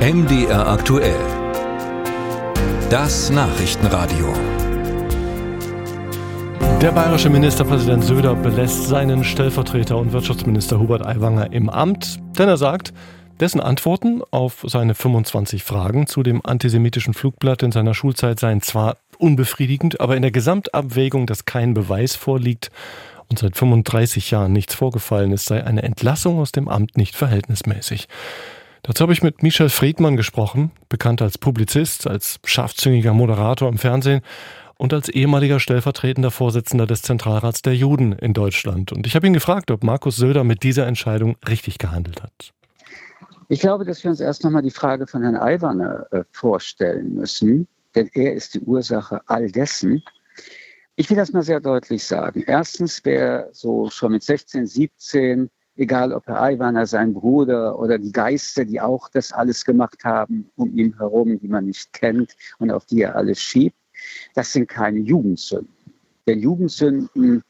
MDR aktuell. Das Nachrichtenradio. Der bayerische Ministerpräsident Söder belässt seinen Stellvertreter und Wirtschaftsminister Hubert Aiwanger im Amt, denn er sagt, dessen Antworten auf seine 25 Fragen zu dem antisemitischen Flugblatt in seiner Schulzeit seien zwar unbefriedigend, aber in der Gesamtabwägung, dass kein Beweis vorliegt und seit 35 Jahren nichts vorgefallen ist, sei eine Entlassung aus dem Amt nicht verhältnismäßig. Dazu habe ich mit Michel Friedmann gesprochen, bekannt als Publizist, als scharfzüngiger Moderator im Fernsehen und als ehemaliger stellvertretender Vorsitzender des Zentralrats der Juden in Deutschland. Und ich habe ihn gefragt, ob Markus Söder mit dieser Entscheidung richtig gehandelt hat. Ich glaube, dass wir uns erst nochmal die Frage von Herrn Aiwanger äh, vorstellen müssen, denn er ist die Ursache all dessen. Ich will das mal sehr deutlich sagen. Erstens, wer so schon mit 16, 17 egal ob Herr Aiwanger, sein Bruder oder die Geister, die auch das alles gemacht haben um ihn herum, die man nicht kennt und auf die er alles schiebt, das sind keine Jugendsünden. Denn Jugendsünden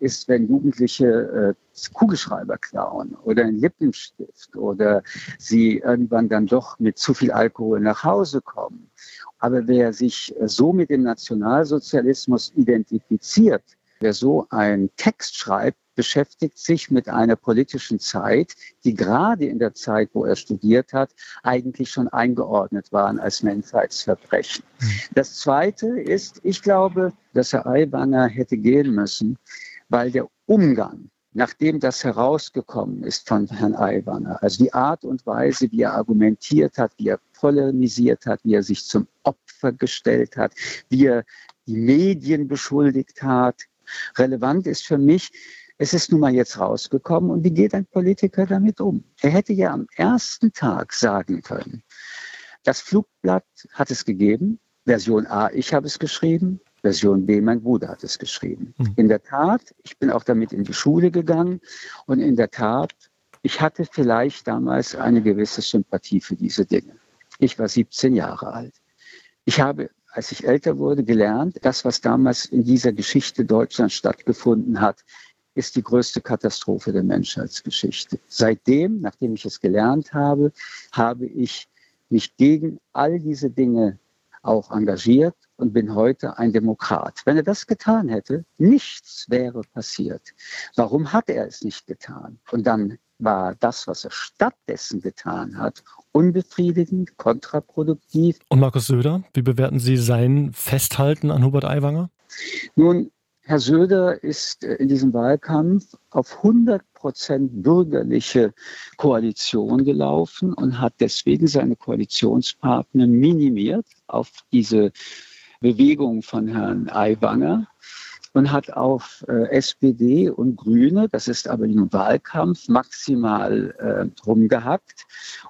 ist, wenn Jugendliche äh, Kugelschreiber klauen oder einen Lippenstift oder sie irgendwann dann doch mit zu viel Alkohol nach Hause kommen. Aber wer sich so mit dem Nationalsozialismus identifiziert, wer so einen Text schreibt, beschäftigt sich mit einer politischen Zeit, die gerade in der Zeit, wo er studiert hat, eigentlich schon eingeordnet waren als Menschheitsverbrechen. Mhm. Das Zweite ist, ich glaube, dass Herr Aiwanger hätte gehen müssen, weil der Umgang nachdem das herausgekommen ist von Herrn Aiwanger, also die Art und Weise, wie er argumentiert hat, wie er polemisiert hat, wie er sich zum Opfer gestellt hat, wie er die Medien beschuldigt hat. Relevant ist für mich, es ist nun mal jetzt rausgekommen und wie geht ein Politiker damit um? Er hätte ja am ersten Tag sagen können, das Flugblatt hat es gegeben, Version A, ich habe es geschrieben, Version B, mein Bruder hat es geschrieben. Mhm. In der Tat, ich bin auch damit in die Schule gegangen und in der Tat, ich hatte vielleicht damals eine gewisse Sympathie für diese Dinge. Ich war 17 Jahre alt. Ich habe, als ich älter wurde, gelernt, das, was damals in dieser Geschichte Deutschlands stattgefunden hat, ist die größte Katastrophe der Menschheitsgeschichte. Seitdem, nachdem ich es gelernt habe, habe ich mich gegen all diese Dinge auch engagiert und bin heute ein Demokrat. Wenn er das getan hätte, nichts wäre passiert. Warum hat er es nicht getan? Und dann war das, was er stattdessen getan hat, unbefriedigend, kontraproduktiv. Und Markus Söder, wie bewerten Sie sein Festhalten an Hubert Aiwanger? Nun, Herr Söder ist äh, in diesem Wahlkampf auf 100 Prozent bürgerliche Koalition gelaufen und hat deswegen seine Koalitionspartner minimiert auf diese Bewegung von Herrn Aiwanger und hat auf äh, SPD und Grüne, das ist aber im Wahlkampf, maximal äh, rumgehackt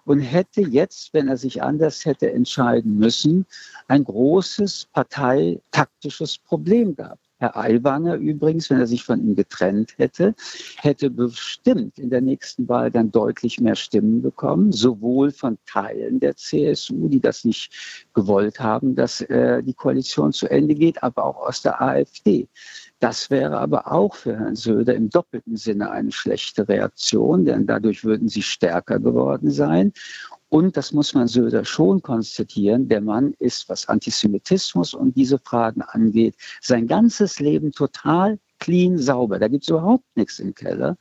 und hätte jetzt, wenn er sich anders hätte entscheiden müssen, ein großes parteitaktisches Problem gehabt. Herr Aiwanger übrigens, wenn er sich von ihm getrennt hätte, hätte bestimmt in der nächsten Wahl dann deutlich mehr Stimmen bekommen, sowohl von Teilen der CSU, die das nicht gewollt haben, dass äh, die Koalition zu Ende geht, aber auch aus der AfD. Das wäre aber auch für Herrn Söder im doppelten Sinne eine schlechte Reaktion, denn dadurch würden sie stärker geworden sein. Und das muss man Söder schon konstatieren, der Mann ist, was Antisemitismus und diese Fragen angeht, sein ganzes Leben total clean, sauber. Da gibt es überhaupt nichts im Keller.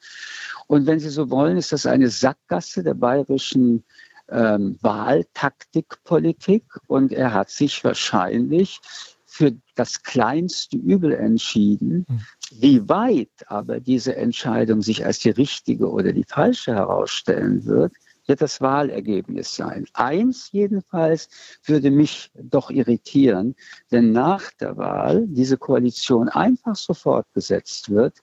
Und wenn Sie so wollen, ist das eine Sackgasse der bayerischen ähm, Wahltaktikpolitik. Und er hat sich wahrscheinlich für das kleinste Übel entschieden. Hm. Wie weit aber diese Entscheidung sich als die richtige oder die falsche herausstellen wird, wird das Wahlergebnis sein. Eins jedenfalls würde mich doch irritieren, denn nach der Wahl diese Koalition einfach so fortgesetzt wird,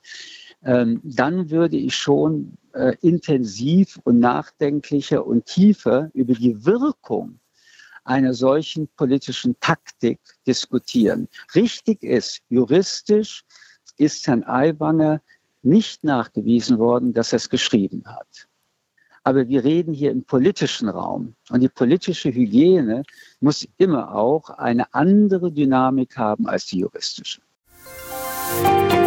ähm, dann würde ich schon äh, intensiv und nachdenklicher und tiefer über die Wirkung einer solchen politischen Taktik diskutieren. Richtig ist, juristisch ist Herrn Aiwanger nicht nachgewiesen worden, dass er es geschrieben hat. Aber wir reden hier im politischen Raum. Und die politische Hygiene muss immer auch eine andere Dynamik haben als die juristische. Musik